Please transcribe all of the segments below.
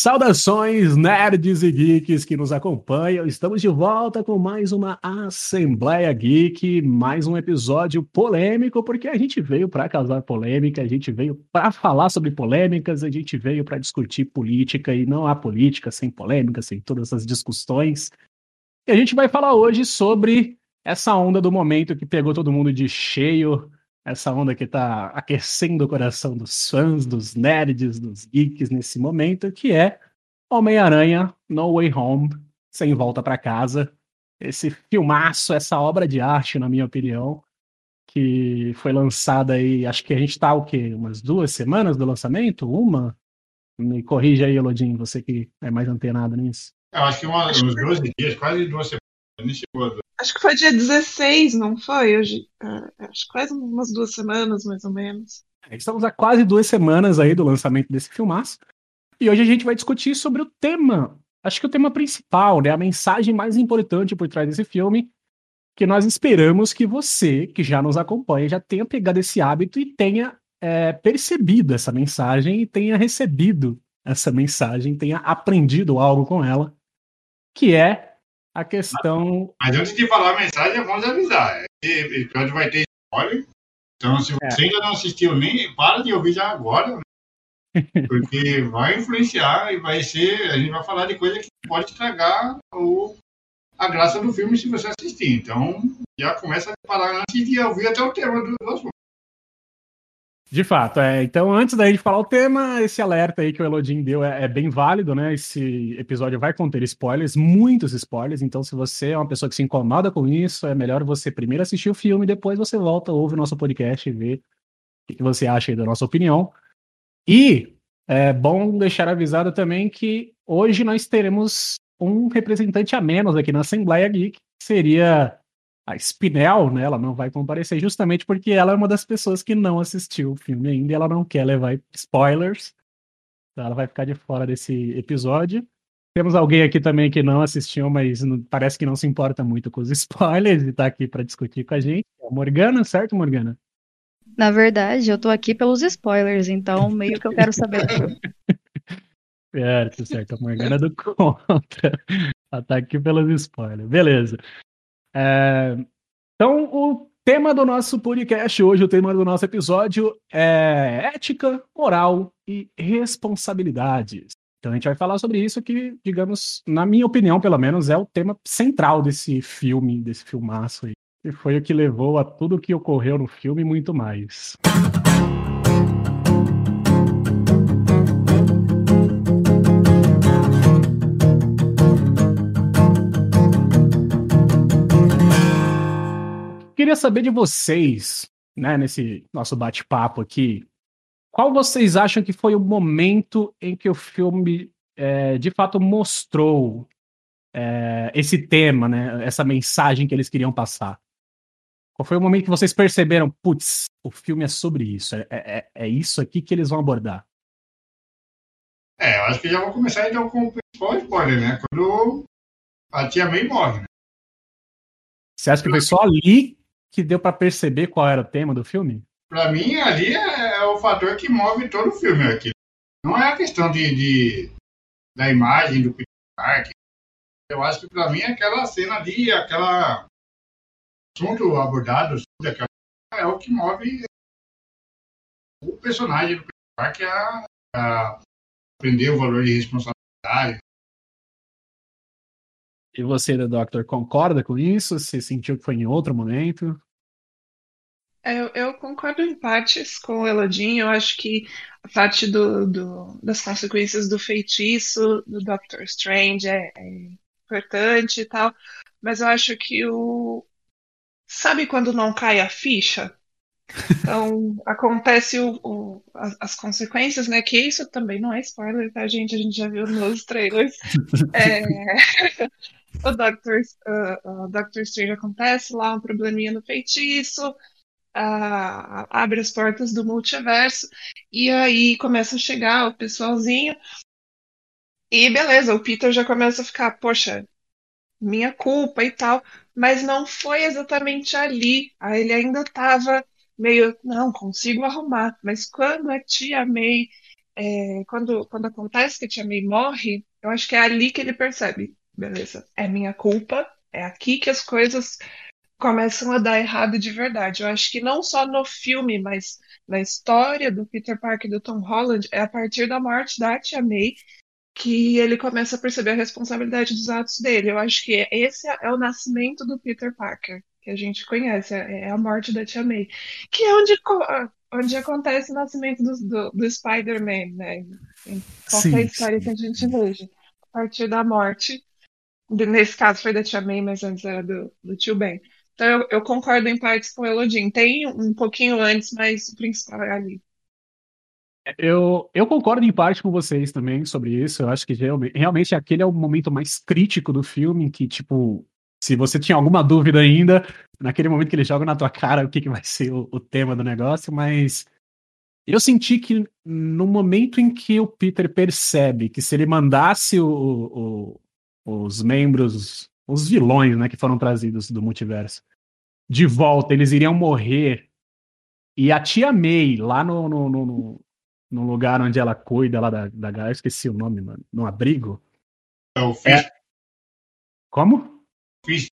Saudações, nerds e geeks que nos acompanham. Estamos de volta com mais uma Assembleia Geek, mais um episódio polêmico, porque a gente veio para causar polêmica, a gente veio para falar sobre polêmicas, a gente veio para discutir política e não há política sem polêmica, sem todas essas discussões. E a gente vai falar hoje sobre essa onda do momento que pegou todo mundo de cheio essa onda que está aquecendo o coração dos fãs, dos nerds, dos geeks nesse momento, que é Homem-Aranha No Way Home, Sem Volta para Casa. Esse filmaço, essa obra de arte, na minha opinião, que foi lançada aí, acho que a gente está o quê? Umas duas semanas do lançamento? Uma? Me corrija aí, Elodinho, você que é mais antenado nisso. Eu acho que uma, uns 12 dias, quase duas semanas. Acho que foi dia 16, não foi? Hoje, uh, acho que quase umas duas semanas, mais ou menos. É, estamos há quase duas semanas aí do lançamento desse filmaço. E hoje a gente vai discutir sobre o tema. Acho que o tema principal, né? A mensagem mais importante por trás desse filme. Que nós esperamos que você, que já nos acompanha, já tenha pegado esse hábito e tenha é, percebido essa mensagem e tenha recebido essa mensagem, tenha aprendido algo com ela, que é a questão. Mas antes de falar a mensagem, vamos avisar. Esse episódio vai ter spoiler. Então, se é. você é. ainda não assistiu, nem para de ouvir já agora, né? porque vai influenciar e vai ser. A gente vai falar de coisa que pode estragar o, a graça do filme se você assistir. Então, já começa a parar antes de ouvir até o tema do, do assunto. De fato, é. Então, antes da gente falar o tema, esse alerta aí que o Elodin deu é, é, bem válido, né? Esse episódio vai conter spoilers, muitos spoilers. Então, se você é uma pessoa que se incomoda com isso, é melhor você primeiro assistir o filme, depois você volta, ouve o nosso podcast e vê o que você acha aí da nossa opinião. E é bom deixar avisado também que hoje nós teremos um representante a menos aqui na Assembleia Geek, que seria a Spinel, né, ela não vai comparecer justamente porque ela é uma das pessoas que não assistiu o filme ainda e ela não quer levar spoilers. Então ela vai ficar de fora desse episódio. Temos alguém aqui também que não assistiu, mas parece que não se importa muito com os spoilers e tá aqui para discutir com a gente. É a Morgana, certo, Morgana? Na verdade, eu tô aqui pelos spoilers, então meio que eu quero saber. certo, certo. A Morgana do contra. Ela tá aqui pelos spoilers. Beleza. É, então, o tema do nosso podcast hoje, o tema do nosso episódio é ética, moral e responsabilidades. Então a gente vai falar sobre isso que, digamos, na minha opinião, pelo menos, é o tema central desse filme, desse filmaço aí. E foi o que levou a tudo o que ocorreu no filme e muito mais. Queria saber de vocês, né, nesse nosso bate-papo aqui, qual vocês acham que foi o momento em que o filme é, de fato mostrou é, esse tema, né, essa mensagem que eles queriam passar? Qual foi o momento que vocês perceberam, putz, o filme é sobre isso, é, é, é isso aqui que eles vão abordar? É, eu acho que já vou começar então com o principal spoiler, né? Quando a tia May morre, né? Você acha que foi só ali que deu para perceber qual era o tema do filme? Para mim, ali é, é, o fator que move todo o filme aqui. Não é a questão de, de da imagem do Peter Parker. Eu acho que para mim aquela cena ali, aquela assunto abordado, aquela, é o que move o personagem do Peter Parker a, a aprender o valor de responsabilidade, e você, Doctor, concorda com isso? Você sentiu que foi em outro momento? É, eu, eu concordo em partes com o Elodin. Eu acho que a parte do, do, das consequências do feitiço do Doctor Strange é, é importante e tal. Mas eu acho que o. Sabe quando não cai a ficha? Então, acontece o, o, as, as, consequências, né? Que isso também não é spoiler, tá, gente? A gente já viu nos trailers. É, o Doctor, uh, uh, Doctor Strange acontece lá, um probleminha no feitiço, abre as portas do multiverso, e aí começa a chegar o pessoalzinho, e beleza, o Peter já começa a ficar, poxa, minha culpa e tal, mas não foi exatamente ali, aí ele ainda estava meio, não, consigo arrumar, mas quando a tia May é, quando, quando acontece que a Tia May morre, eu acho que é ali que ele percebe, beleza, é minha culpa, é aqui que as coisas começam a dar errado de verdade. Eu acho que não só no filme, mas na história do Peter Parker e do Tom Holland, é a partir da morte da Tia May que ele começa a perceber a responsabilidade dos atos dele. Eu acho que esse é o nascimento do Peter Parker, que a gente conhece, é, é a morte da Tia May, que é onde, onde acontece o nascimento do, do, do Spider-Man, né? Em qualquer sim, história sim. que a gente veja. A partir da morte, nesse caso foi da Tia May, mas antes era do, do tio Ben. Então eu, eu, concordo em partes com o Elodin. Tem um pouquinho antes, mas o principal é ali. Eu, eu concordo em parte com vocês também sobre isso. Eu acho que realmente, aquele é o momento mais crítico do filme, que, tipo, se você tinha alguma dúvida ainda, naquele momento que ele joga na tua cara o que, que vai ser o, o tema do negócio, mas eu senti que no momento em que o Peter percebe que se ele mandasse o, o, os membros, os vilões, né, que foram trazidos do multiverso, de volta, eles iriam morrer. E a tia May, lá no, no, no, no lugar onde ela cuida lá da, da galera, esqueci o nome, mano, no abrigo. É o Fish. É... Como? Fish.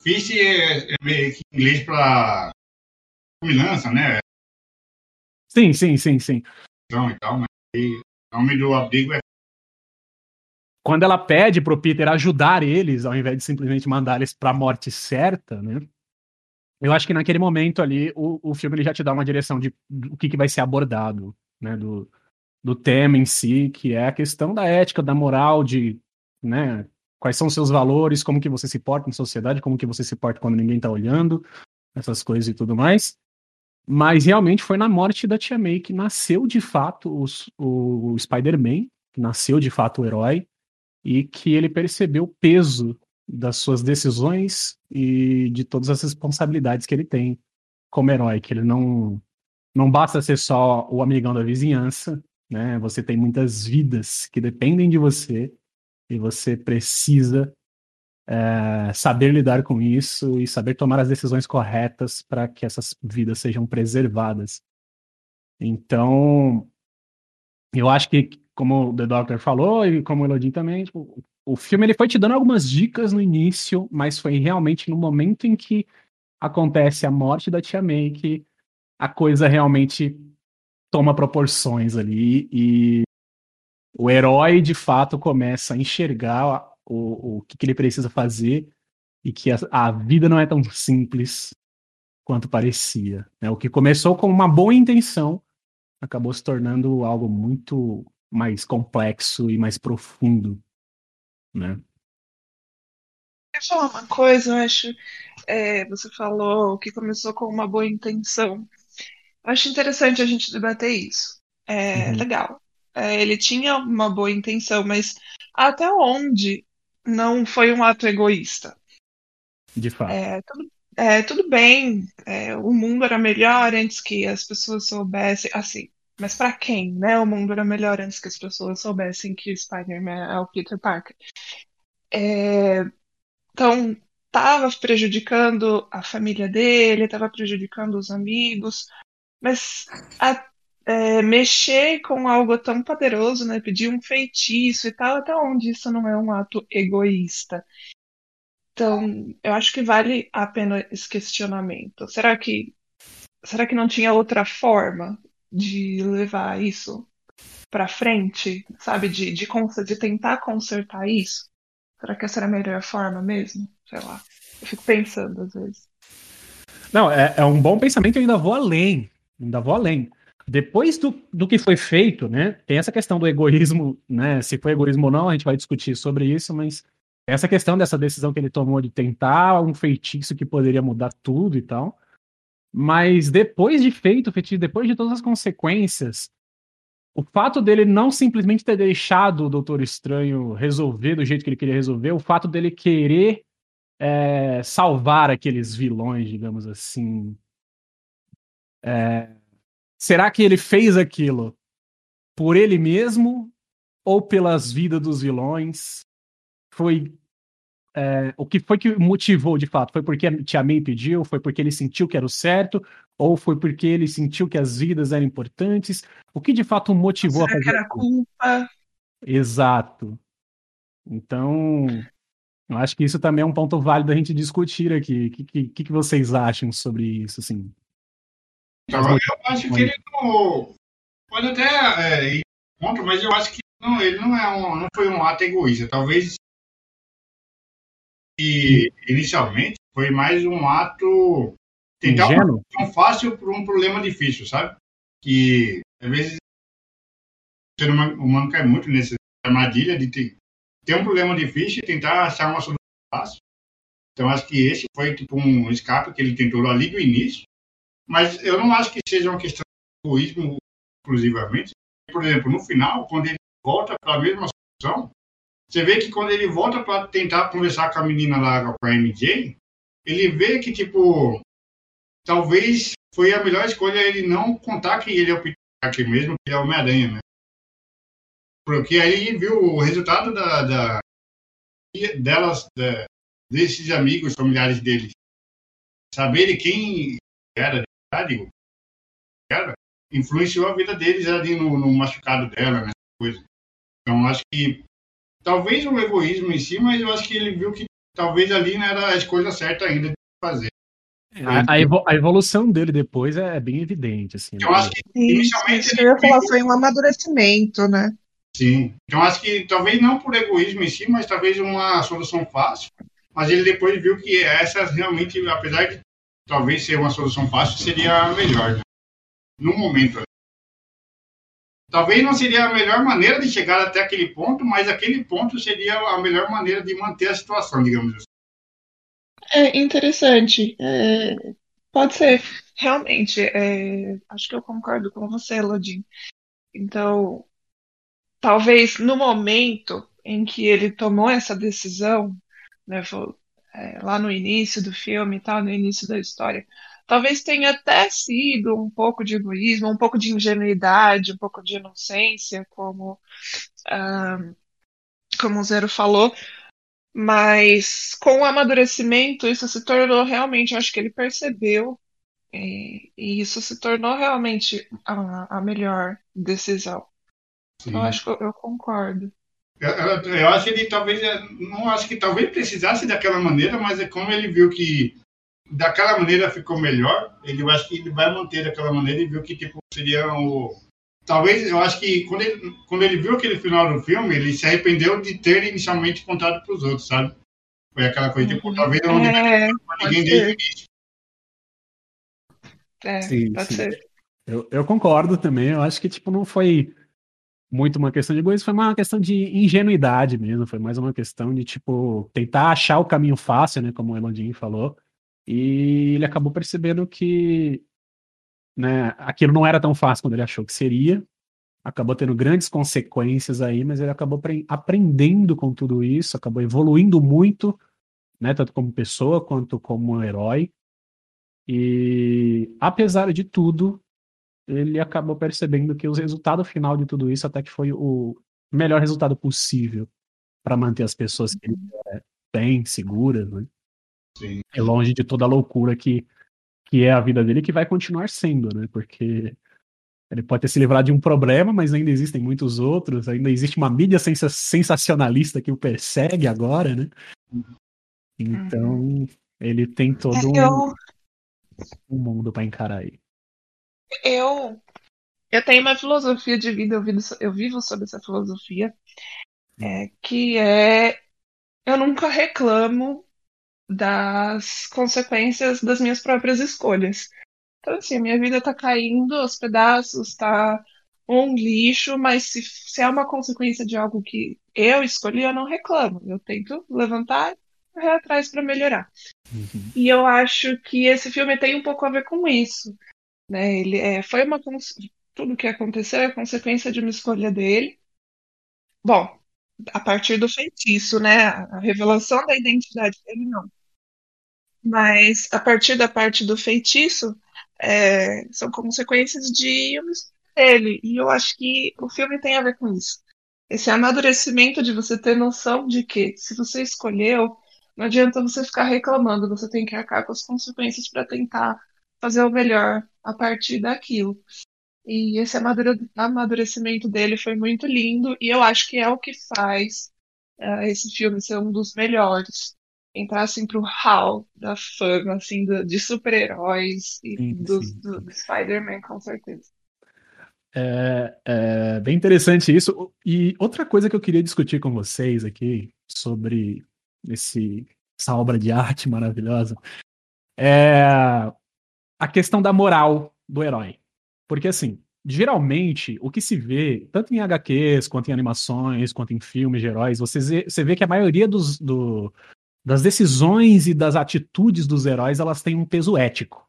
Fish é, é meio que inglês pra combinança, né? Sim, sim, sim, sim. Então, e tal, mas o nome do abrigo é quando ela pede pro Peter ajudar eles, ao invés de simplesmente mandar eles pra morte certa, né? Eu acho que naquele momento ali, o, o filme ele já te dá uma direção de o que, que vai ser abordado né, do, do tema em si, que é a questão da ética, da moral, de né, quais são os seus valores, como que você se porta em sociedade, como que você se porta quando ninguém está olhando, essas coisas e tudo mais. Mas realmente foi na morte da Tia May que nasceu de fato os, o Spider-Man, que nasceu de fato o herói, e que ele percebeu o peso das suas decisões e de todas as responsabilidades que ele tem como herói, que ele não não basta ser só o amigão da vizinhança, né? Você tem muitas vidas que dependem de você e você precisa é, saber lidar com isso e saber tomar as decisões corretas para que essas vidas sejam preservadas. Então, eu acho que, como o The Doctor falou e como o Elodie também, tipo, o filme ele foi te dando algumas dicas no início, mas foi realmente no momento em que acontece a morte da Tia May que a coisa realmente toma proporções ali e o herói de fato começa a enxergar o, o que, que ele precisa fazer e que a, a, vida não é tão simples quanto parecia. Né? O que começou com uma boa intenção acabou se tornando algo muito mais complexo e mais profundo. Né? Quer falar uma coisa? Eu acho. É, você falou que começou com uma boa intenção. Acho interessante a gente debater isso. É uhum. legal. É, ele tinha uma boa intenção, mas até onde não foi um ato egoísta? De fato. É, tudo, é, tudo bem, é, o mundo era melhor antes que as pessoas soubessem. Assim, mas para quem, né? O mundo era melhor antes que as pessoas soubessem que o Spider-Man é o Peter Parker. É, então, estava prejudicando a família dele, estava prejudicando os amigos, mas a, é, mexer com algo tão poderoso, né? Pedir um feitiço e tal, até onde isso não é um ato egoísta? Então, eu acho que vale a pena esse questionamento. Será que, será que não tinha outra forma de levar isso para frente, sabe? De, de, de tentar consertar isso? Será que essa era a melhor forma mesmo? Sei lá. Eu fico pensando às vezes. Não, é, é um bom pensamento e ainda vou além ainda vou além. Depois do, do que foi feito, né, tem essa questão do egoísmo, né, se foi egoísmo ou não, a gente vai discutir sobre isso, mas essa questão dessa decisão que ele tomou de tentar um feitiço que poderia mudar tudo e tal, mas depois de feito o feitiço, depois de todas as consequências, o fato dele não simplesmente ter deixado o Doutor Estranho resolver do jeito que ele queria resolver, o fato dele querer é, salvar aqueles vilões, digamos assim, é, será que ele fez aquilo por ele mesmo ou pelas vidas dos vilões? Foi é, o que foi que motivou de fato? Foi porque a Tia May pediu? Foi porque ele sentiu que era o certo? Ou foi porque ele sentiu que as vidas eram importantes? O que de fato motivou Será a fazer? que era culpa? Exato. Então, eu acho que isso também é um ponto válido a gente discutir aqui. O que, que, que vocês acham sobre isso, assim? Então, eu acho que ele não. Pode até é, ir contra, mas eu acho que não, ele não, é um, não foi um ato egoísta. Talvez. E, inicialmente, foi mais um ato. Tentar uma Ingênuo? solução fácil para um problema difícil, sabe? Que, às vezes, o ser humano cai muito nessa armadilha de ter, ter um problema difícil e tentar achar uma solução fácil. Então, acho que esse foi tipo um escape que ele tentou ali do início. Mas eu não acho que seja uma questão de egoísmo exclusivamente. Por exemplo, no final, quando ele volta para a mesma solução, você vê que quando ele volta para tentar conversar com a menina lá, com a MJ, ele vê que, tipo, talvez foi a melhor escolha ele não contar que ele é o Peter Parker mesmo, que ele é o Homem-Aranha, né? Porque aí viu o resultado da, da delas, da, desses amigos familiares deles, saberem quem era de verdade, era, influenciou a vida deles ali no, no machucado dela, né? Coisa. Então, acho que talvez o egoísmo em si, mas eu acho que ele viu que talvez ali não era a escolha certa ainda de fazer. A, a evo- a evolução dele depois é bem evidente, assim. Eu né? acho que inicialmente que ele eu falar, foi um amadurecimento, né? Sim. Então acho que talvez não por egoísmo em si, mas talvez uma solução fácil. Mas ele depois viu que essa realmente, apesar de talvez ser uma solução fácil, seria a melhor, né? No momento. Talvez não seria a melhor maneira de chegar até aquele ponto, mas aquele ponto seria a melhor maneira de manter a situação, digamos assim. É interessante. É, pode ser, realmente. é, acho que eu concordo com você, Lodin. Então, talvez no momento em que ele tomou essa decisão, né, é, lá no início do filme e tal, no início da história, talvez tenha até sido um pouco de egoísmo, um pouco de ingenuidade, um pouco de inocência, como, como o Zero falou. Mas com o amadurecimento, isso se tornou realmente, eu acho que ele percebeu, e, e isso se tornou realmente a, a melhor decisão. Eu acho que eu, eu concordo. Eu, eu- eu acho que ele talvez, não acho que talvez precisasse daquela maneira, mas é como ele viu que daquela maneira ficou melhor, ele eu acho que ele vai manter daquela maneira e viu que tipo seria o talvez eu acho que quando ele, quando ele viu aquele final do filme, ele se arrependeu de ter inicialmente contado para os outros, sabe? Foi aquela coisa tipo, Uhum. talvez eu não É, ninguém desde o início. é, Sim, pode sim. ser. Eu, eu concordo também. Eu acho que, tipo, não foi muito uma questão de egoísmo, foi uma questão de ingenuidade mesmo. Foi mais uma questão de, tipo, tentar achar o caminho fácil, né? Como o Elondinho falou. E ele acabou percebendo que, né, aquilo não era tão fácil quando ele achou que seria. Acabou tendo grandes consequências aí, mas ele acabou apre- aprendendo com tudo isso, acabou evoluindo muito, né? Tanto como pessoa quanto como herói. E apesar de tudo, ele acabou percebendo que o resultado final de tudo isso até que foi o melhor resultado possível para manter as pessoas que ele quer bem, seguras, né? Sim. É longe de toda a loucura que, que é a vida dele, que vai continuar sendo, né? Porque ele pode ter se livrado de um problema, mas ainda existem muitos outros, ainda existe uma mídia sensa- sensacionalista que o persegue agora, né? Então, ele tem todo um, Eu, um mundo para encarar aí. eu, eu tenho uma filosofia de vida, eu vivo, eu vivo sob essa filosofia, é, que é eu nunca reclamo das consequências das minhas próprias escolhas. Então, assim, a minha vida tá caindo aos pedaços, tá um lixo, mas se, se é uma consequência de algo que eu escolhi, eu não reclamo. Eu tento levantar e correr atrás para melhorar. E eu acho que esse filme tem um pouco a ver com isso. Né? Ele é, foi uma tudo que aconteceu é consequência de uma escolha dele. Bom, a partir do feitiço, né? A revelação da identidade dele não. Mas a partir da parte do feitiço, é, são consequências de dele. E eu acho que o filme tem a ver com isso. Esse amadurecimento de você ter noção de que se você escolheu, Não adianta você ficar reclamando, você tem que arcar com as consequências para tentar fazer o melhor a partir daquilo. E esse amadurecimento dele foi muito lindo, e eu acho que é o que faz uh, esse filme ser um dos melhores. Entrar assim pro hall da fama, assim, do, de super-heróis e sim, do, sim. do, do Spider-Man, com certeza. É, é, bem interessante isso. E outra coisa que eu queria discutir com vocês aqui sobre esse, essa obra de arte maravilhosa é a questão da moral do herói. Porque, assim, geralmente, o que se vê, tanto em HQs, quanto em animações, quanto em filmes de heróis, você vê, você vê que a maioria dos, do, das decisões e das atitudes dos heróis, elas têm um peso ético.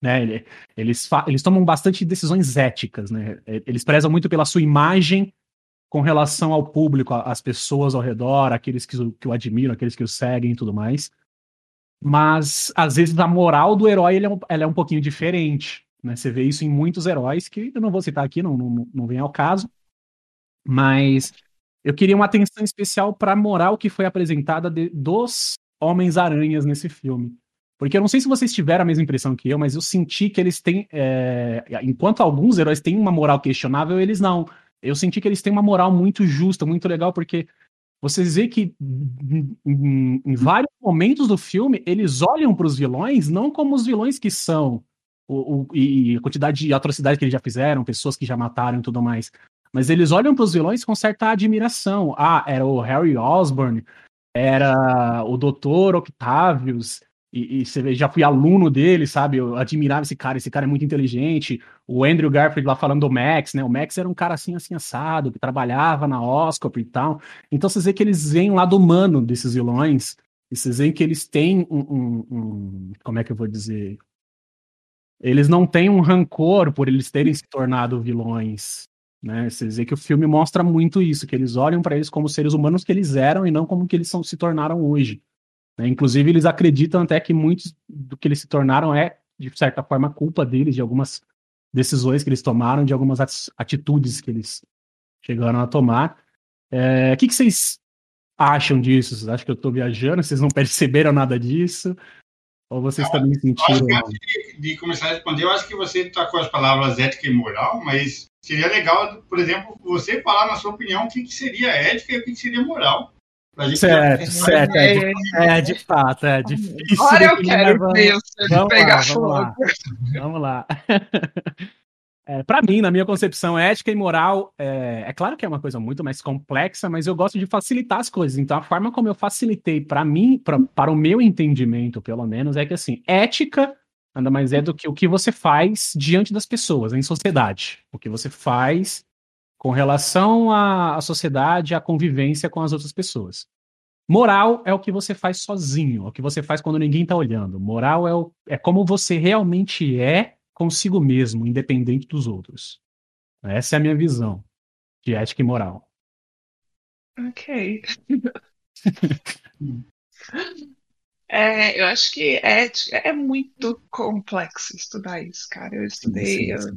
Né? Eles, eles tomam bastante decisões éticas, né? Eles prezam muito pela sua imagem com relação ao público, às pessoas ao redor, aqueles que, que o admiram, aqueles que o seguem e tudo mais. Mas, às vezes, a moral do herói é, um, ela é um pouquinho diferente. Né? Você vê isso em muitos heróis, que eu não vou citar aqui, não, não, não vem ao caso. Mas eu queria uma atenção especial para a moral que foi apresentada de, dos Homens-Aranhas nesse filme. Porque eu não sei se vocês tiveram a mesma impressão que eu, mas eu senti que eles têm. É... Enquanto alguns heróis têm uma moral questionável, eles não. Eu senti que eles têm uma moral muito justa, muito legal, porque vocês vê que em, vários momentos do filme eles olham para os vilões não como os vilões que são, o, o, e a quantidade de atrocidades que eles já fizeram, pessoas que já mataram e tudo mais. Mas eles olham para os vilões com certa admiração. Ah, era o Harry Osborn, era o Dr. Octavius, e, e, você vê, já fui aluno dele, sabe? Eu admirava esse cara, esse cara é muito inteligente. O Andrew Garfield lá falando do Max, né? O Max era um cara assim, assim, assado, que trabalhava na Oscar e tal. Então vocês vê que eles veem o lado humano desses vilões, e vocês veem que eles têm um, um, um, Como é que eu vou dizer? Eles não têm um rancor por eles terem se tornado vilões. Né? Vocês vê que o filme mostra muito isso, que eles olham para eles como seres humanos que eles eram e não como que eles são, se tornaram hoje. Né? Inclusive, eles acreditam até que muitos do que eles se tornaram é, de certa forma, culpa deles, de algumas decisões que eles tomaram, de algumas atitudes que eles chegaram a tomar. É, o que, que vocês acham disso? Vocês acham que eu estou viajando? Vocês não perceberam nada disso? Ou vocês também sentiram? antes de, de, começar a responder, eu acho que você tocou as palavras ética e moral, mas seria legal, por exemplo, você falar na sua opinião o que, que seria ética e o que, que seria moral. Certo, certo. É de, é, de fato, é difícil. Agora eu quero ver você vamos pegar lá, fogo. Vamos lá. Vamos lá. É, para mim, na minha concepção, ética e moral, é, é, claro que é uma coisa muito mais complexa, mas eu gosto de facilitar as coisas. Então, a forma como eu facilitei para mim, pra, para o meu entendimento, pelo menos, é que assim, ética nada mais é do que o que você faz diante das pessoas, em sociedade. O que você faz com relação à, à sociedade, à convivência com as outras pessoas. Moral é o que você faz sozinho, é o que você faz quando ninguém está olhando. Moral é, o, é como você realmente é consigo mesmo, independente dos outros. Essa é a minha visão de ética e moral. Ok. é, eu acho que ética é muito complexo estudar isso, cara. Eu estudei, sim, sim.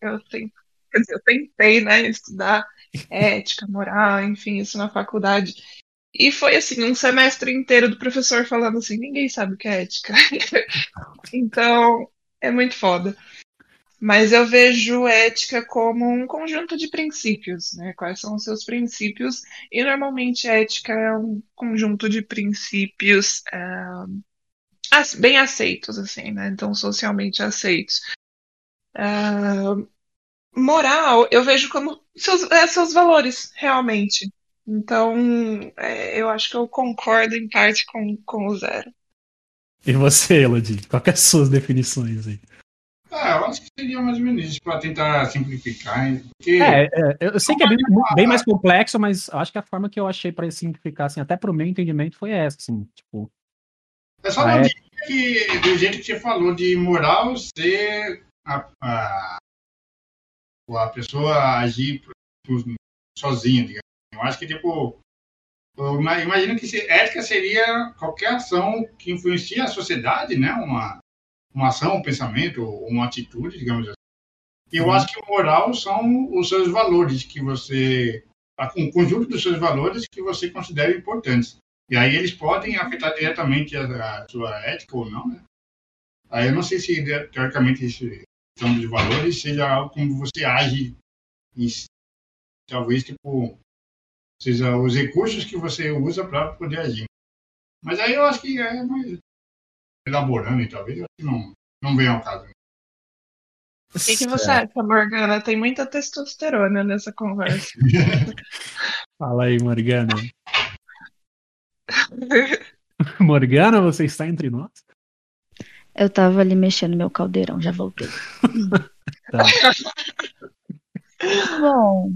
Eu, eu, dizer, eu tentei, né, estudar ética, moral, enfim, isso na faculdade. E foi assim, um semestre inteiro do professor falando assim, ninguém sabe o que é ética. então, é muito foda. Mas eu vejo ética como um conjunto de princípios, né? Quais são os seus princípios? E normalmente ética é um conjunto de princípios uh, bem aceitos, assim, né? Então, socialmente aceitos. Uh, moral, eu vejo como seus, é, seus valores, realmente. Então, é, eu acho que eu concordo em parte com, com o Zero. E você, Elodie? Quais são as suas definições aí? Ah, eu acho que seria mais ou menos isso, para tentar simplificar. Porque... É, é, eu sei que é bem, bem, mais complexo, mas acho que a forma que eu achei para simplificar, assim, até para o meu entendimento, foi essa, assim, tipo... É só não é... que, do jeito que você falou, de moral ser a, a, a pessoa agir sozinha, digamos. Eu acho que, tipo, imagino que ética seria qualquer ação que influencia a sociedade, né? Uma, uma ação, um pensamento, uma atitude, digamos assim. E eu uhum. acho que o moral são os seus valores que você, um conjunto dos seus valores que você considera importantes. E aí eles podem afetar diretamente a, a sua ética ou não, né? Aí eu não sei se, teoricamente, esse questão de valores seja algo como você age e talvez, tipo, seja os recursos que você usa para poder agir. Mas aí eu acho que é mais elaborando e talvez eu acho que não, não venha ao caso. O que, que você acha, Morgana? Tem muita testosterona nessa conversa. Fala aí, Morgana. Morgana, você está entre nós? Eu tava ali mexendo meu caldeirão, já voltei. tá. Bom,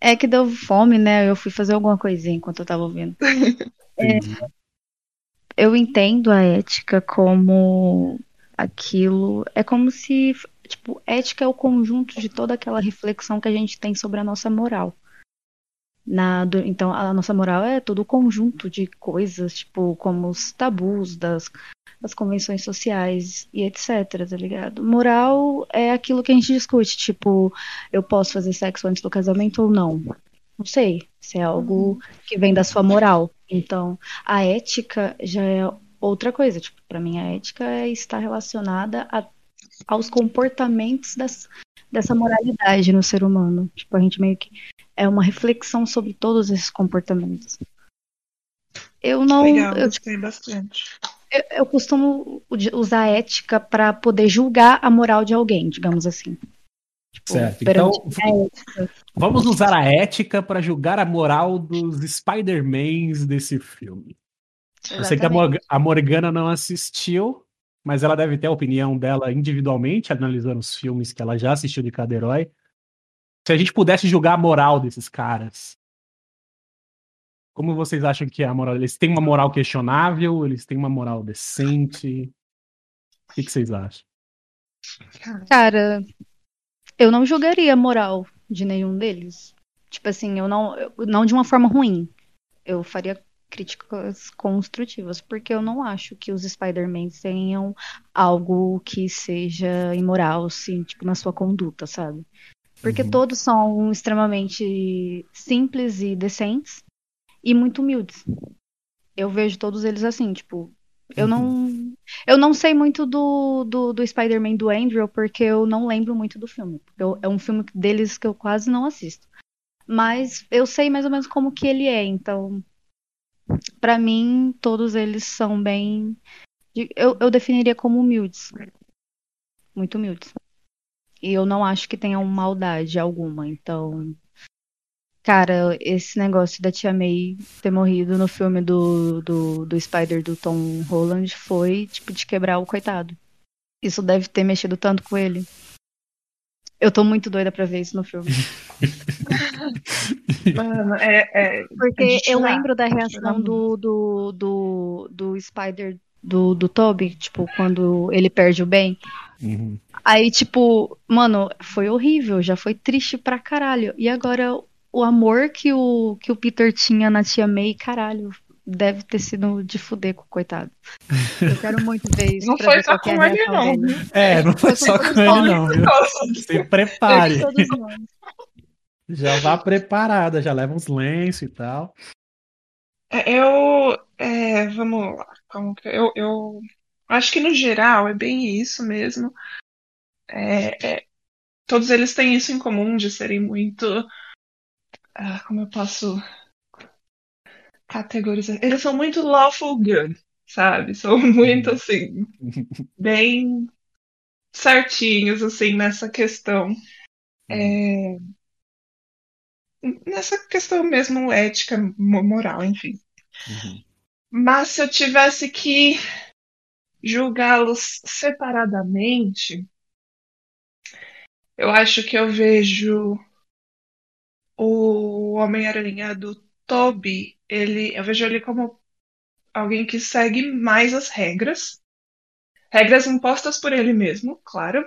é que deu fome, né? Eu fui fazer alguma coisinha enquanto eu tava ouvindo. É, eu entendo a ética como aquilo. É como se. Tipo, ética é o conjunto de toda aquela reflexão que a gente tem sobre a nossa moral. Na, do, então, a nossa moral é todo o conjunto de coisas, tipo, como os tabus das, das convenções sociais e etc, tá ligado? Moral é aquilo que a gente discute, tipo, eu posso fazer sexo antes do casamento ou não? Não sei, se é algo uhum. que vem da sua moral. Então, a ética já é outra coisa. Tipo, para mim, a ética é estar relacionada a, aos comportamentos das, dessa moralidade no ser humano. Tipo, a gente meio que é uma reflexão sobre todos esses comportamentos. Eu não. Legal, eu, gostei bastante. Eu, eu costumo usar a ética para poder julgar a moral de alguém, digamos assim. Tipo, certo. Então, vamos usar a ética para julgar a moral dos Spider-Mans desse filme. Exatamente. Eu sei que a, Morgana não assistiu, mas ela deve ter a opinião dela individualmente, analisando os filmes que ela já assistiu de cada herói. Se a gente pudesse julgar a moral desses caras, como vocês acham que é a moral? Eles têm uma moral questionável? Eles têm uma moral decente? O que, que vocês acham? Cara, eu não julgaria a moral de nenhum deles. Tipo assim, eu não, não de uma forma ruim. Eu faria críticas construtivas, porque eu não acho que os Spider-Man tenham algo que seja imoral, assim, tipo, na sua conduta, sabe? Porque uhum. todos são extremamente simples e decentes e muito humildes. Eu vejo todos eles assim, tipo, eu não, eu não sei muito do, do, do Spider-Man do Andrew, porque eu não lembro muito do filme. Eu, é um filme deles que eu quase não assisto. Mas eu sei mais ou menos como que ele é, então para mim, todos eles são bem. Eu, eu definiria como humildes. Muito humildes. E eu não acho que tenham maldade alguma. Então. Cara, esse negócio da Tia May ter morrido no filme do, do, do Spider do Tom Holland foi, tipo, de quebrar o coitado. Isso deve ter mexido tanto com ele. Eu tô muito doida pra ver isso no filme. Mano, é, é, Porque é eu lembro da reação do, do, do, do Spider do, do Toby, tipo, quando ele perde o bem. Uhum. Aí, tipo, mano, foi horrível, já foi triste pra caralho. E agora, o amor que o, que o Peter tinha na tia May, caralho, deve ter sido de fuder com o coitado. Eu quero muito ver isso. Não foi só com ele, não. É, não foi só com ele, não. Viu? Se prepare. Já vá preparada, já leva uns lenços e tal. É, eu. É, vamos lá. Como que, eu, eu acho que no geral é bem isso mesmo. É, é, todos eles têm isso em comum de serem muito. Ah, como eu posso categorizar? Eles são muito lawful good, sabe? São muito assim. bem certinhos, assim, nessa questão. É, nessa questão mesmo ética, moral, enfim. Uhum. Mas se eu tivesse que julgá-los separadamente, eu acho que eu vejo o Homem-Aranha do Toby, ele, eu vejo ele como alguém que segue mais as regras, regras impostas por ele mesmo, claro,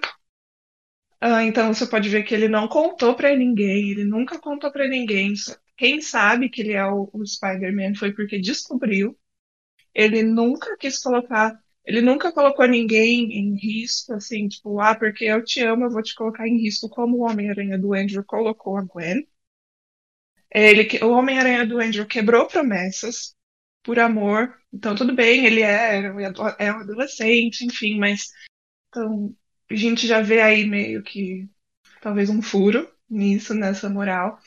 ah, então você pode ver que ele não contou para ninguém, ele nunca contou para ninguém. Quem sabe que ele é o, o Spider-Man foi porque descobriu. Ele nunca quis colocar, ele nunca colocou ninguém em risco, assim, tipo, ah, porque eu te amo, eu vou te colocar em risco, como o Homem-Aranha do Andrew colocou a Gwen. Ele, o Homem-Aranha do Andrew quebrou promessas, por amor. Então, tudo bem, ele é, é um adolescente, enfim, mas então, a gente já vê aí meio que talvez um furo nisso, nessa moral.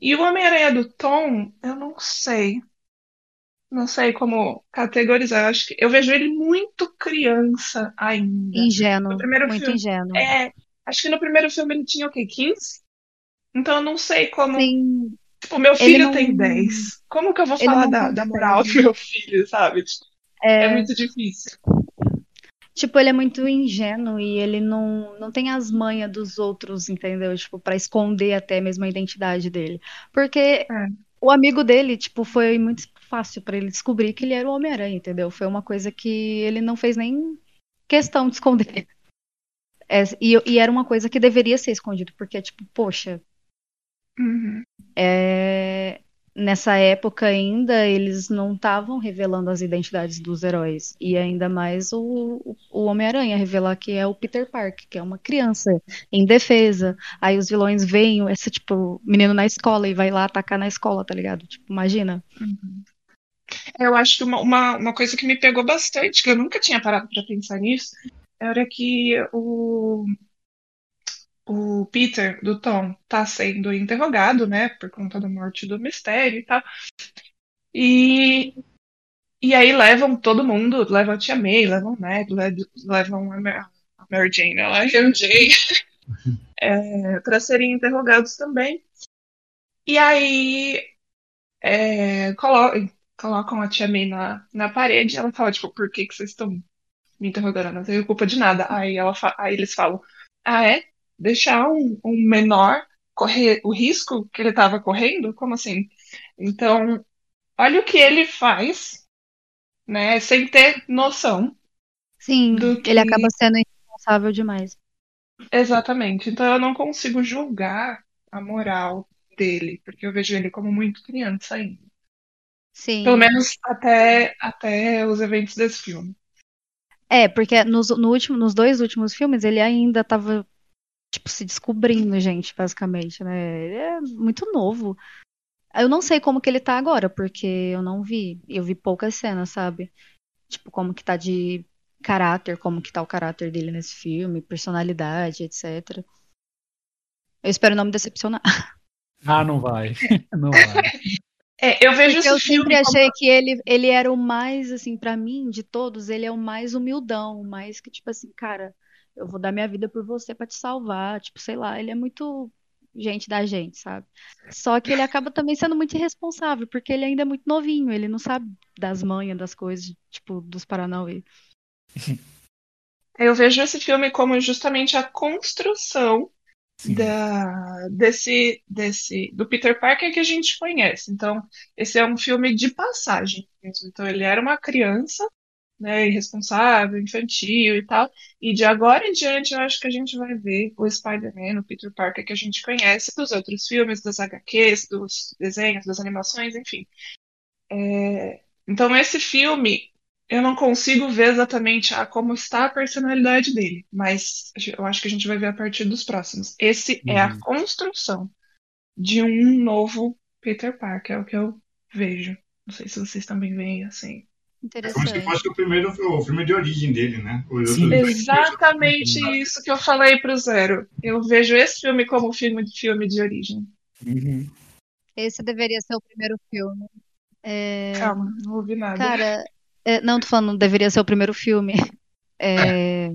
E o Homem-Aranha do Tom, eu não sei. Não sei como categorizar. Eu acho que eu vejo ele muito criança ainda. Ingênuo. muito filme, ingênuo. É, acho que no primeiro filme ele tinha o quê? 15? Então eu não sei como. Sim. Tipo, meu filho não... tem 10. Como que eu vou falar da, da moral do meu filho, sabe? Tipo, é... é muito difícil. Tipo, ele é muito ingênuo e ele não, não tem as manhas dos outros, entendeu? Tipo, para esconder até mesmo a identidade dele. Porque é. o amigo dele, tipo, foi muito fácil para ele descobrir que ele era o Homem-Aranha, entendeu? Foi uma coisa que ele não fez nem questão de esconder. É, e, e, era uma coisa que deveria ser escondido, porque, tipo, poxa. Uhum. É, nessa época ainda eles não estavam revelando as identidades dos heróis e ainda mais o, o Homem-Aranha revelar que é o Peter Parker, que é uma criança indefesa. Aí os vilões veem esse tipo menino na escola e vai lá atacar na escola, tá ligado? Tipo, imagina. Uhum. Eu acho que uma, uma, uma coisa que me pegou bastante, que eu nunca tinha parado para pensar nisso, era que o o Peter, do Tom, tá sendo interrogado, né, por conta da morte do mistério e tal. E, e aí levam todo mundo, levam a Tia May, levam o Ned, levam a Mary Jane, a MJ, é, para serem interrogados também. E aí é, colo colocam a Tia May na, na parede e ela fala, tipo, por que, que vocês estão me interrogando? Eu não tenho culpa de nada. Aí, ela aí eles falam, ah, é? Deixar um, um menor correr o risco que ele estava correndo? Como assim? Então, olha o que ele faz, né, sem ter noção. Sim, que... ele acaba sendo irresponsável demais. Exatamente. Então eu não consigo julgar a moral dele, porque eu vejo ele como muito criança ainda. Sim. Pelo menos até, até os eventos desse filme. É, porque nos, no último, nos dois últimos filmes ele ainda estava tipo, se descobrindo, gente, basicamente, né? Ele é muito novo. Eu não sei como que ele tá agora, porque eu não vi. Eu vi poucas cenas, sabe? Tipo, como que tá de caráter, como que tá o caráter dele nesse filme, personalidade, etc. Eu espero não me decepcionar. Ah, não vai. Não vai. É, eu vejo Porque eu sempre achei como... que ele, ele era o mais, assim, para mim, de todos, ele é o mais humildão, o mais que, tipo assim, cara, eu vou dar minha vida por você para te salvar, tipo, sei lá, ele é muito gente da gente, sabe? Só que ele acaba também sendo muito irresponsável, porque ele ainda é muito novinho, ele não sabe das manhas, das coisas, tipo, dos Paranauê. Eu vejo esse filme como justamente a construção da, desse, desse, do Peter Parker que a gente conhece. Então, esse é um filme de passagem. Então, ele era uma criança né, irresponsável, infantil e tal. E de agora em diante eu acho que a gente vai ver o Spider-Man, o Peter Parker que a gente conhece dos outros filmes, das HQs, dos desenhos, das animações, enfim. É... Então esse filme eu não consigo ver exatamente ah, como está a personalidade dele, mas eu acho que a gente vai ver a partir dos próximos. Esse uhum. é a uhum. construção de um novo Peter Parker, é o que eu vejo. Não sei se vocês também veem assim. Interessante. É como se fosse o primeiro o filme de origem dele, né? Exatamente isso que eu falei pro Zero. Eu vejo esse filme como filme de filme de origem. Uhum. Esse deveria ser o primeiro filme. É... Calma, não ouvi nada. Cara, é, não tô falando, deveria ser o primeiro filme. É...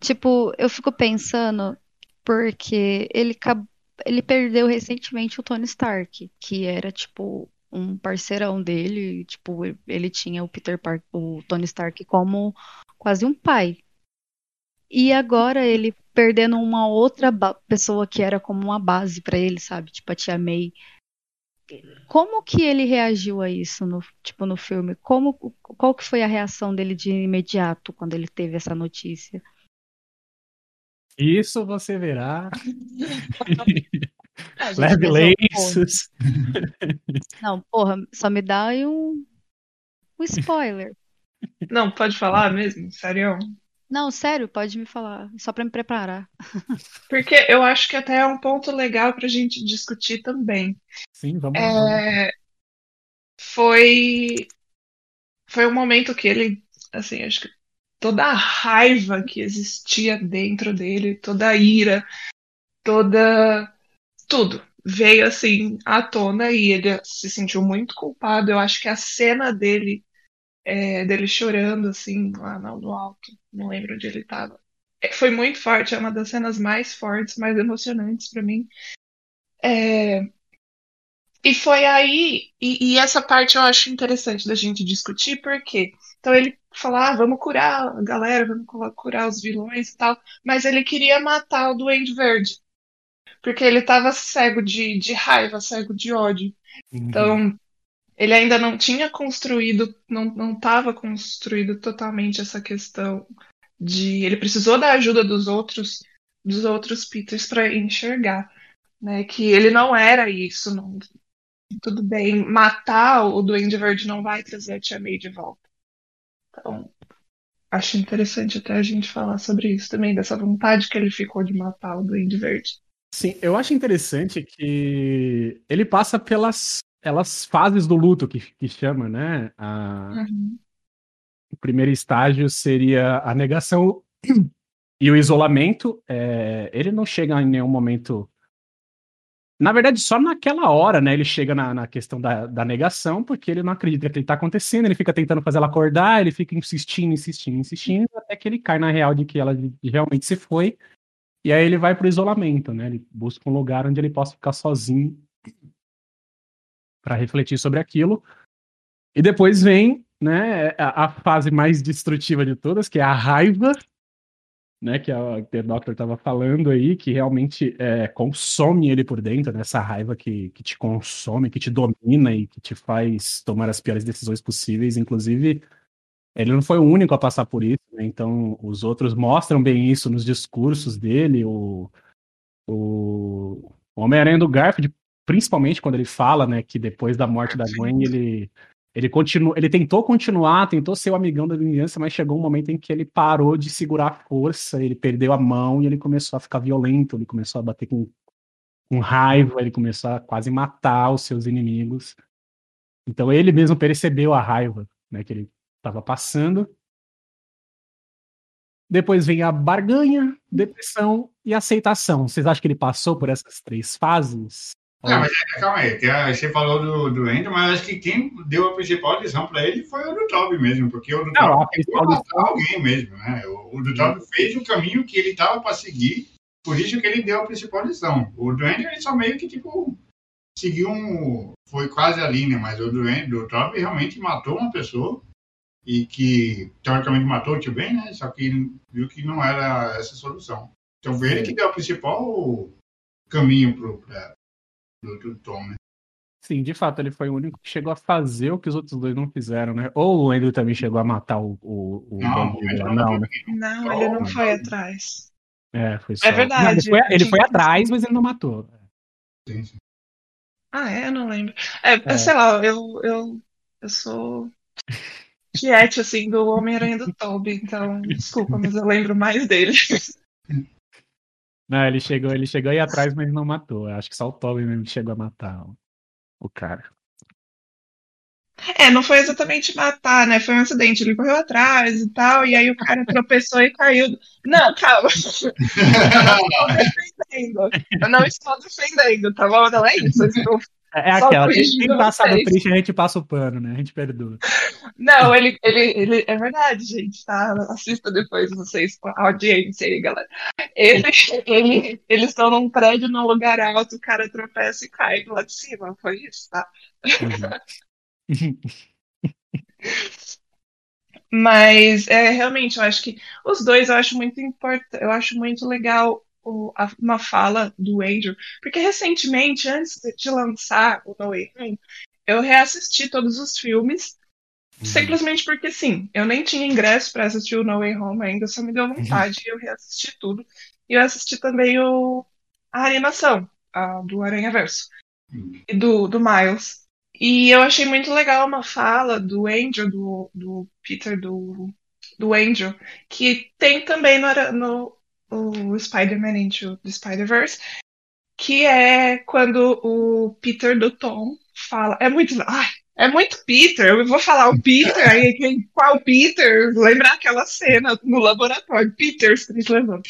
Tipo, eu fico pensando porque ele, ele perdeu recentemente o Tony Stark, que era tipo um parceirão dele, tipo, ele tinha o Peter Parker, o Tony Stark como quase um pai. E agora ele perdendo uma outra pessoa que era como uma base para ele, sabe? Tipo a tia May. Como que ele reagiu a isso no, tipo, no filme? Como, qual que foi a reação dele de imediato quando ele teve essa notícia? Isso você verá. Leve lenços. Não, porra, só me dá aí um, um spoiler. Não, pode falar mesmo? Sério? Não, sério, pode me falar, só para me preparar. Porque eu acho que até é um ponto legal para a gente discutir também. Sim, vamos lá. É... Foi foi um momento que ele, assim, acho que toda a raiva que existia dentro dele, toda a ira, toda tudo veio assim à tona e ele se sentiu muito culpado. Eu acho que a cena dele é, dele chorando assim lá no alto, não lembro onde ele estava. É, foi muito forte, é uma das cenas mais fortes, mais emocionantes para mim. É, e foi aí, e, e, essa parte eu acho interessante da gente discutir, porque então ele falou, ah, vamos curar a galera, vamos curar os vilões e tal, mas ele queria matar o Duende Verde, porque ele estava cego de, de raiva, cego de ódio. Uhum. Então, ele ainda não tinha construído, não estava construído totalmente essa questão de ele precisou da ajuda dos outros, dos outros Peters para enxergar, né, que ele não era isso, não, tudo bem, matar o Duende Verde não vai trazer a Tia May de volta. Então, acho interessante até a gente falar sobre isso também, dessa vontade que ele ficou de matar o Duende Verde. Sim, eu acho interessante que ele passa pelas, pelas fases do luto que, que chama, né? A... Uhum. O primeiro estágio seria a negação e o isolamento. É... Ele não chega em nenhum momento na verdade, só naquela hora, né, ele chega na, na questão da, da, negação, porque ele não acredita que está acontecendo, ele fica tentando fazer ela acordar, ele fica insistindo, insistindo, insistindo, até que ele cai na real de que ela realmente se foi, e aí ele vai pro isolamento, né, ele busca um lugar onde ele possa ficar sozinho para refletir sobre aquilo, e depois vem, né, a, a fase mais destrutiva de todas, que é a raiva, né, que a The Doctor estava falando aí, que realmente é, consome ele por dentro, né, essa raiva que, que te consome, que te domina e que te faz tomar as piores decisões possíveis. Inclusive, ele não foi o único a passar por isso, né, então os outros mostram bem isso nos discursos dele. O, o Homem-Aranha do Garfield, principalmente quando ele fala né, que depois da morte da Gwen, ele ele, continu... ele tentou continuar, tentou ser o amigão da vingança, mas chegou um momento em que ele parou de segurar a força, ele perdeu a mão e ele começou a ficar violento, ele começou a bater com, com raiva, ele começou a quase matar os seus inimigos. Então ele mesmo percebeu a raiva né, que ele estava passando. Depois vem a barganha, depressão e aceitação. Vocês acham que ele passou por essas três fases? Não, mas é, calma aí, você falou do, do Andrew, mas acho que quem deu a principal lição para ele foi o do Toby mesmo, porque o do Toby alguém mesmo, né? O, o do Toby fez o caminho que ele estava para seguir, por isso que ele deu a principal lição. O do Andrew, ele só meio que, tipo, seguiu um... foi quase a linha, mas o do Andrew, do Toby realmente matou uma pessoa e que, teoricamente, matou o tio Ben, né? Só que viu que não era essa solução. Então, foi ele que deu o principal caminho para do, do Tom, né? Sim, de fato, ele foi o único que chegou a fazer o que os outros dois não fizeram, né? Ou o Andrew também chegou a matar o, o, o não, bandido lá, não, né? Não, ele não foi atrás. É, foi só. É verdade. Não, ele foi, ele foi atrás, mas ele não matou. Sim, sim. Ah, é? Eu não lembro. É, é. sei lá, eu, eu, eu sou tiete, assim, do Homem-Aranha do Toby, então, desculpa, mas eu lembro mais dele. Não, ele chegou, ele chegou aí atrás, mas não matou. Acho que só o Toby mesmo chegou a matar o, o cara. É, não foi exatamente matar, né? Foi um acidente. Ele correu atrás e tal, e aí o cara tropeçou e caiu. Não, calma. Eu não estou defendendo. Eu não estou defendendo, tá bom? Não é isso. Eu estou é, é aquela, tem passado triste, a gente passa o pano, né? A gente perdoa. Não, ele, ele, ele é verdade, gente, tá? Assista depois vocês com a audiência aí, galera. Ele, ele, eles estão num prédio num lugar alto, o cara tropeça e cai lá de cima. Foi isso, tá? Uhum. Mas é, realmente, eu acho que os dois eu acho muito importante, eu acho muito legal uma fala do Andrew, porque recentemente, antes de lançar o No Way Home, eu reassisti todos os filmes, uhum. simplesmente porque sim, eu nem tinha ingresso para assistir o No Way Home ainda, só me deu vontade e eu reassisti tudo. E eu assisti também o, a animação a, do Aranha Verso uhum. e do, do Miles. E eu achei muito legal uma fala do Andrew, do, do Peter, do, do Andrew, que tem também no, no o Spider-Man Into the Spider-Verse, que é quando o Peter do Tom fala. É muito. Ai, é muito Peter, eu vou falar o Peter, aí quem, qual Peter? Lembrar aquela cena no laboratório, Peter, os três levantam.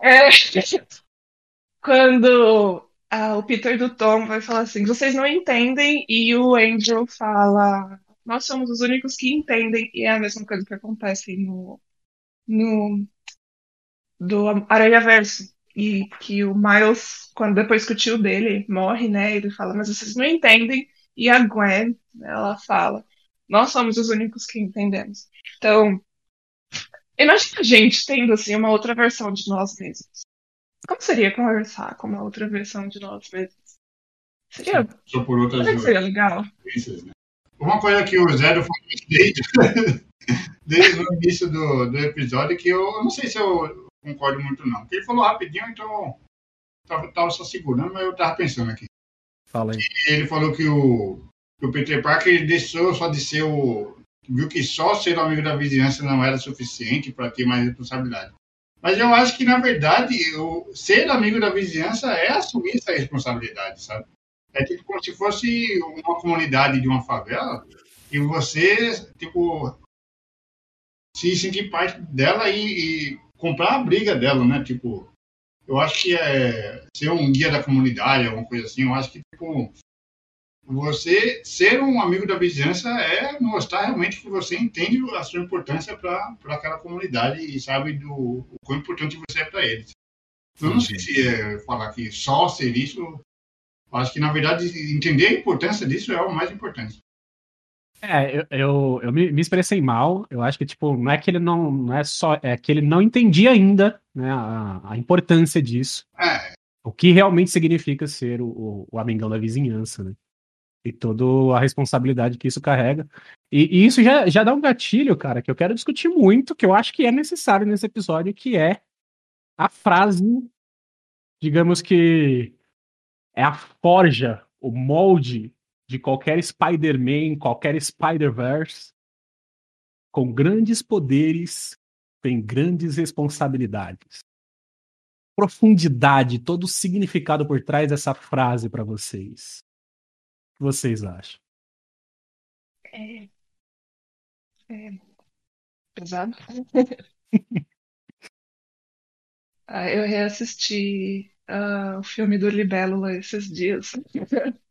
É, quando ah, o Peter do Tom vai falar assim, vocês não entendem, e o Andrew fala, nós somos os únicos que entendem, e é a mesma coisa que acontece no, no do Aranha Verso. E que o Miles, quando depois que o tio dele morre, né, ele fala, mas vocês não entendem, e a Gwen, ela fala, nós somos os únicos que entendemos. Então, imagina a gente tendo assim uma outra versão de nós mesmos. Como seria conversar com uma outra versão de nós mesmos? Seria, Só por outras seria legal. Né? Uma coisa que o Zé falou desde, desde o início do, do episódio que eu não sei se eu concordo muito não. Porque ele falou rapidinho, então tava, tava só segurando, mas eu tava pensando aqui. Fala aí. E ele falou que o, que o Peter Parker deixou só de ser o. viu que só ser o amigo da vizinhança não era suficiente para ter mais responsabilidade. Mas eu acho que, na verdade, o ser amigo da vizinhança é assumir essa responsabilidade, sabe? É tipo como se fosse uma comunidade de uma favela e você, tipo, se sentir parte dela e, e comprar a briga dela, né? Tipo, eu acho que é ser um guia da comunidade, alguma coisa assim. Eu acho que, tipo, você ser um amigo da vizinhança é mostrar realmente que você entende a sua importância para aquela comunidade e sabe do o quão importante você é para eles. Eu não sei se é falar que só ser isso. Acho que, na verdade, entender a importância disso é o mais importante. É, eu, eu, eu me, me, expressei mal. Eu acho que, tipo, não é que ele não, não é só. É que ele não entendia ainda né, a, a importância disso. É. O que realmente significa ser o, o, o, amigão da vizinhança, né? E toda a responsabilidade que isso carrega. E, e, isso já, já dá um gatilho, cara, que eu quero discutir muito, que eu acho que é necessário nesse episódio, que é a frase, digamos que é a forja, o molde de qualquer Spider-Man, qualquer Spider-Verse, com grandes poderes, tem grandes responsabilidades. Profundidade, todo o significado por trás dessa frase para vocês. O que vocês acham? É, é pesado. ah, eu reassisti uh, o filme do Libélula esses dias.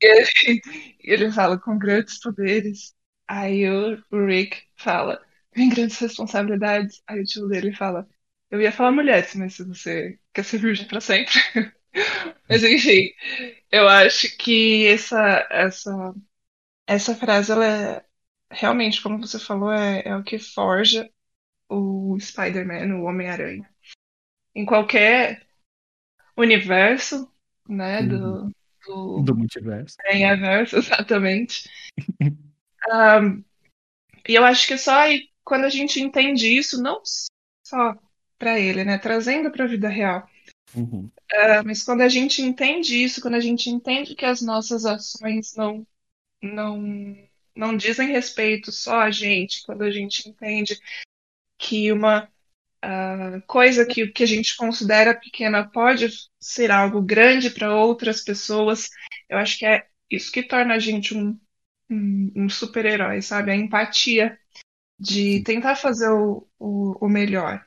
ele, ele fala com grandes poderes. Aí o Rick fala, tem grandes responsabilidades. Aí o tio dele fala, eu ia falar mulheres, mas se você quer ser virgem para sempre. mas enfim, eu acho que essa, essa, essa frase, ela é realmente, como você falou, é, é o que forja o Spider-Man, o Homem-Aranha. Em qualquer universo, né, do, uhum do, do multiverso. Verso, exatamente. um, e eu acho que só aí, quando a gente entende isso, não só para ele, né? Trazendo para a vida real. Uhum. Uh, mas quando a gente entende isso, quando a gente entende que as nossas ações não, não, não dizem respeito só a gente, quando a gente entende que uma uh, coisa que, que a gente considera pequena pode ser algo grande para outras pessoas. Eu acho que é isso que torna a gente um, um, um super-herói, sabe? A empatia de tentar fazer o, o, o melhor.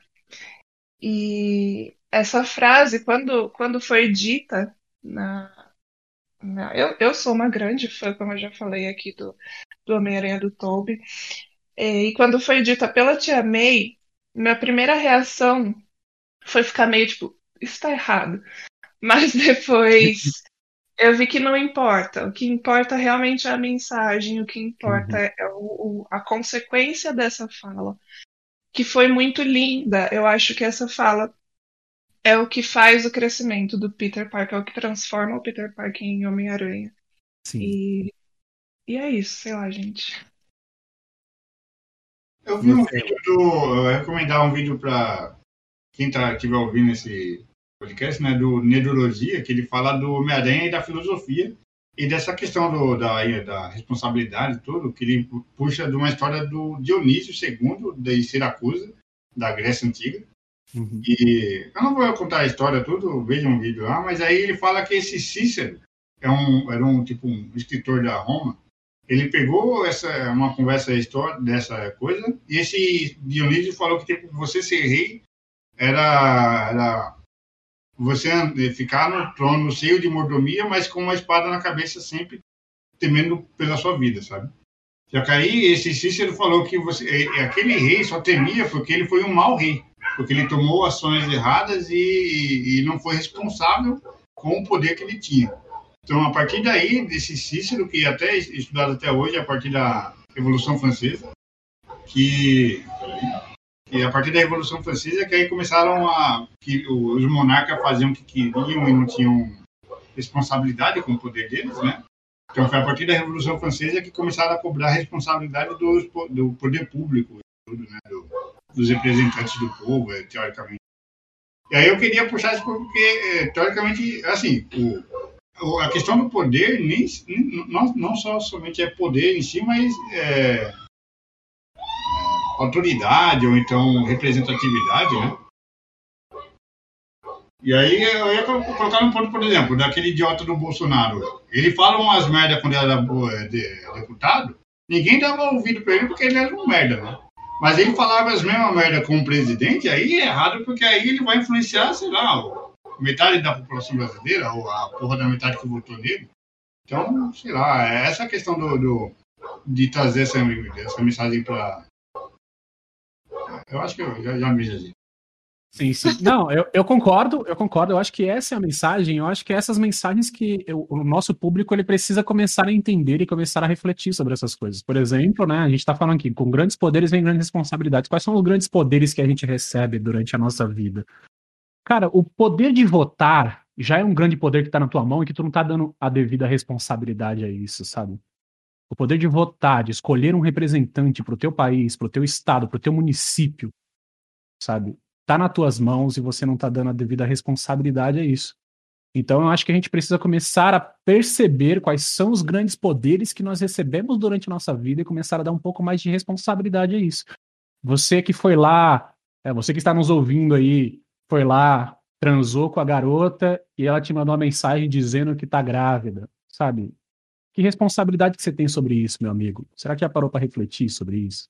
E essa frase, quando, quando foi dita na, na, eu, eu sou uma grande fã, como eu já falei aqui, do, do Homem-Aranha do Tobey. E quando foi dita pela Tia May, minha primeira reação foi ficar meio tipo, isso tá errado. Mas depois eu vi que não importa. O que importa realmente é a mensagem, o que importa uhum. é o, o, a consequência dessa fala, que foi muito linda. Eu acho que essa fala é o que faz o crescimento do Peter Parker, é o que transforma o Peter Parker em Homem-Aranha. E, e é isso, sei lá, gente. Eu vi um vídeo do. Eu recomendar um vídeo para quem tá, estiver ouvindo esse podcast, né, do Neurologia, que ele fala do Homem-Aranha e da filosofia e dessa questão do, da, da responsabilidade tudo, que ele puxa de uma história do Dionísio II, de Siracusa, da Grécia Antiga. Uhum. E eu não vou contar a história tudo, veja um vídeo lá, mas aí ele fala que esse Cícero, é um, era um tipo um escritor da Roma, ele pegou essa uma conversa história dessa coisa e esse Dionísio falou que tipo, você ser rei era, era você ficar no trono cheio de mordomia, mas com uma espada na cabeça sempre temendo pela sua vida, sabe? Já que aí esse Cícero falou que você, é, é, aquele rei só temia porque ele foi um mau rei, porque ele tomou ações erradas e, e não foi responsável com o poder que ele tinha. Então, a partir daí, desse Cícero, que até é estudado até hoje, a partir da Revolução Francesa, que, que a partir da Revolução Francesa, que aí começaram a... que os monarcas faziam o que queriam e não tinham responsabilidade com o poder deles, né? Então, foi a partir da Revolução Francesa que começaram a cobrar a responsabilidade dos, do poder público, tudo, né? Do, dos representantes do povo, eh, teoricamente. E aí eu queria puxar isso porque, eh, teoricamente, assim, o, a questão do poder nem, não, não só somente é poder em si, mas é, autoridade ou então representatividade, né? E aí eu ia colocar um ponto, por exemplo, daquele idiota do Bolsonaro. Ele fala umas merda quando era deputado, ninguém dava ouvido para ele porque ele era um merda, né? Mas ele falava as mesmas merda com o presidente, aí é errado porque aí ele vai influenciar, sei lá, metade da população brasileira, ou a porra da metade que votou nele. Então, sei lá, é essa questão do, do de trazer essa, essa mensagem para. Eu acho que eu já, já me já Sim, sim. Não, eu, eu concordo, eu concordo. Eu acho que essa é a mensagem. Eu acho que é essas mensagens que eu, o nosso público ele precisa começar a entender e começar a refletir sobre essas coisas. Por exemplo, né, a gente está falando aqui, com grandes poderes vem grandes responsabilidades. Quais são os grandes poderes que a gente recebe durante a nossa vida? Cara, o poder de votar já é um grande poder que tá na tua mão e que tu não tá dando a devida responsabilidade a isso, sabe? O poder de votar, de escolher um representante pro teu país, pro teu estado, pro teu município, sabe? Tá nas tuas mãos e você não tá dando a devida responsabilidade a isso. Então eu acho que a gente precisa começar a perceber quais são os grandes poderes que nós recebemos durante a nossa vida e começar a dar um pouco mais de responsabilidade a isso. Você que foi lá, é, você que está nos ouvindo aí, foi lá, transou com a garota e ela te mandou uma mensagem dizendo que tá grávida, sabe? Que responsabilidade que você tem sobre isso, meu amigo? Será que já parou para refletir sobre isso?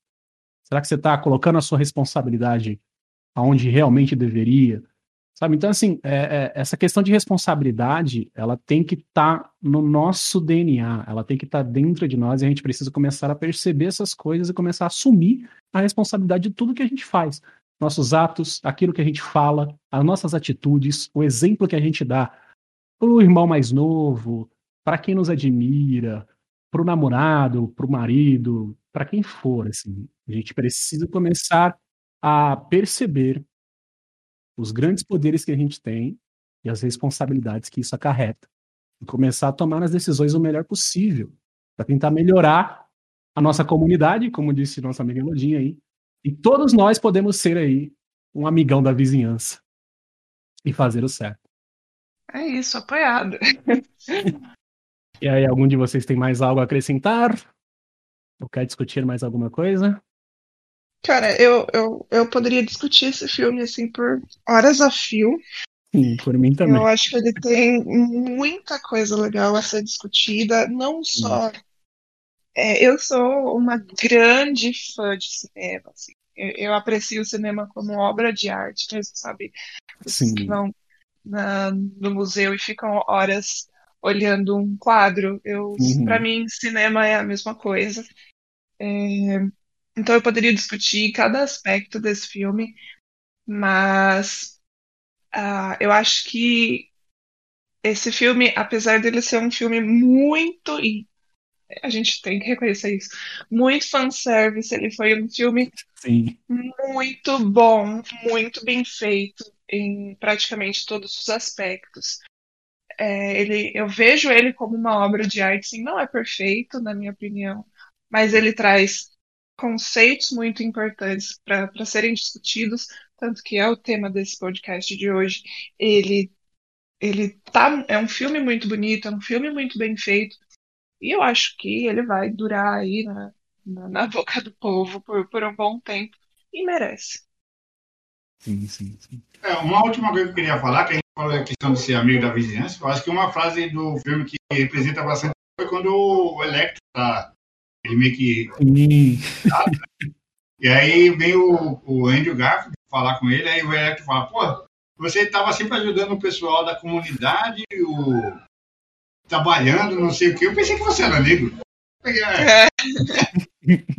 Será que você está colocando a sua responsabilidade aonde realmente deveria? Sabe? Então, assim, é, é, essa questão de responsabilidade, ela tem que estar tá no nosso DNA, ela tem que estar tá dentro de nós e a gente precisa começar a perceber essas coisas e começar a assumir a responsabilidade de tudo que a gente faz nossos atos, aquilo que a gente fala, as nossas atitudes, o exemplo que a gente dá para o irmão mais novo, para quem nos admira, para o namorado, para o marido, para quem for, assim, a gente precisa começar a perceber os grandes poderes que a gente tem e as responsabilidades que isso acarreta. E começar a tomar as decisões o melhor possível para tentar melhorar a nossa comunidade, como disse nossa amiga Elodinha aí, e todos nós podemos ser aí um amigão da vizinhança e fazer o certo. É isso, apoiado. e aí, algum de vocês tem mais algo a acrescentar? Ou quer discutir mais alguma coisa? Cara, eu, eu, eu poderia discutir esse filme assim por horas a fio. Sim, por mim também. Eu acho que ele tem muita coisa legal a ser discutida, não só é, eu sou uma grande fã de cinema, assim. eu, eu, aprecio o cinema como obra de arte mesmo, sabe? Vocês que vão na, no museu e ficam horas olhando um quadro. Eu, uhum. para mim, cinema é a mesma coisa. É, então eu poderia discutir cada aspecto desse filme, mas uh, eu acho que esse filme, apesar dele ser um filme muito a gente tem que reconhecer isso. Muito fanservice, ele foi um filme Sim. muito bom, muito bem feito em praticamente todos os aspectos. É, ele, eu vejo ele como uma obra de arte, sim, não é perfeito, na minha opinião, mas ele traz conceitos muito importantes para serem discutidos, tanto que é o tema desse podcast de hoje. Ele ele tá, é um filme muito bonito, é um filme muito bem feito, e eu acho que ele vai durar aí na, na, na boca do povo por, por um bom tempo. E merece. Sim, sim, sim. É, uma última coisa que eu queria falar, que falou a questão de ser amigo da vizinhança, eu acho que uma frase do filme que representa bastante foi quando o Electro tá. Ele meio que. e aí vem o, o Andrew Garfield falar com ele, aí o Electro fala, pô, você estava sempre ajudando o pessoal da comunidade, o trabalhando, não sei o que. Eu pensei que você era negro. É.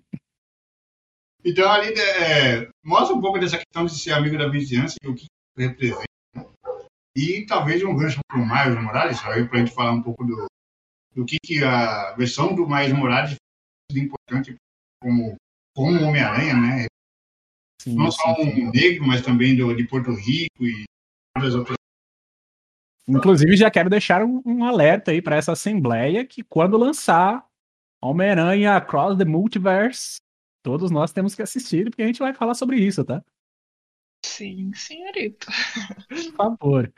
então ali é, mostra um pouco dessa questão de ser amigo da vizinhança e o que representa. E talvez um gancho para o Miles Morales, aí para a gente falar um pouco do, do que, que a versão do Miles Morales é importante como, como Homem-Aranha, né? Sim, Não só um negro, mas também do, de Porto Rico e várias outras Inclusive, já quero deixar um, um alerta aí para essa assembleia que quando lançar Homem-Aranha Across the Multiverse, todos nós temos que assistir, porque a gente vai falar sobre isso, tá? Sim, senhorita. Por favor.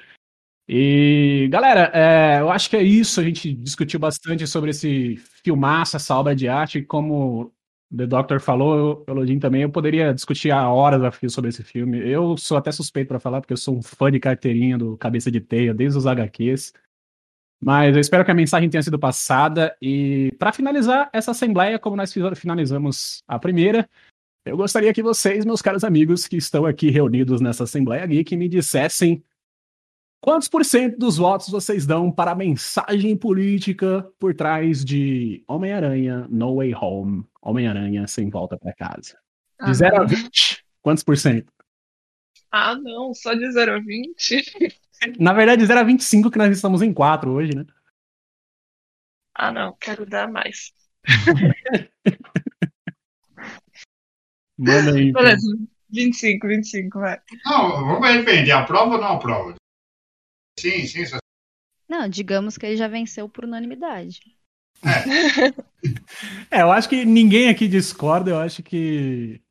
E, galera, é, eu acho que é isso. A gente discutiu bastante sobre esse filmaço, essa obra de arte, como The Doctor falou, o Elodin também, eu poderia discutir a horas a fio sobre esse filme. Eu sou até suspeito para falar, porque eu sou um fã de carteirinha do Cabeça de Teia, desde os HQs. Mas eu espero que a mensagem tenha sido passada. E para finalizar essa assembleia, como nós finalizamos a primeira, eu gostaria que vocês, meus caros amigos que estão aqui reunidos nessa assembleia geek, me dissessem Quantos por cento dos votos vocês dão para a mensagem política por trás de Homem-Aranha No Way Home? Homem-Aranha sem volta para casa. De 0 ah, a 20, quantos por cento? Ah, não, só de 0 a 20? Na verdade, de 0 a 25, que nós estamos em 4 hoje, né? Ah, não, quero dar mais. Manda aí. Beleza, 25, 25, vai. Não, vamos depender, aprova ou não aprova? Sim, sim. Só... Não, digamos que ele já venceu por unanimidade. É. é, eu acho que ninguém aqui discorda, eu acho que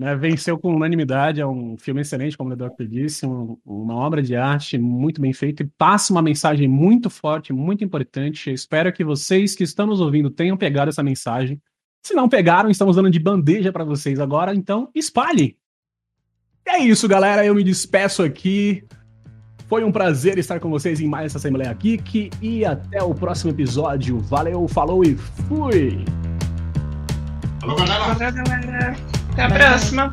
né, venceu com unanimidade, é um filme excelente, como o Doctor disse, um, uma obra de arte muito bem feita e passa uma mensagem muito forte, muito importante. Eu espero que vocês que estão nos ouvindo tenham pegado essa mensagem. Se não pegaram, estamos dando de bandeja para vocês agora, então espalhe. É isso, galera. Eu me despeço aqui. Foi um prazer estar com vocês em mais essa Assembleia Geek e até o próximo episódio. Valeu, falou e fui! Falou, galera! Valeu, galera! Até a próxima!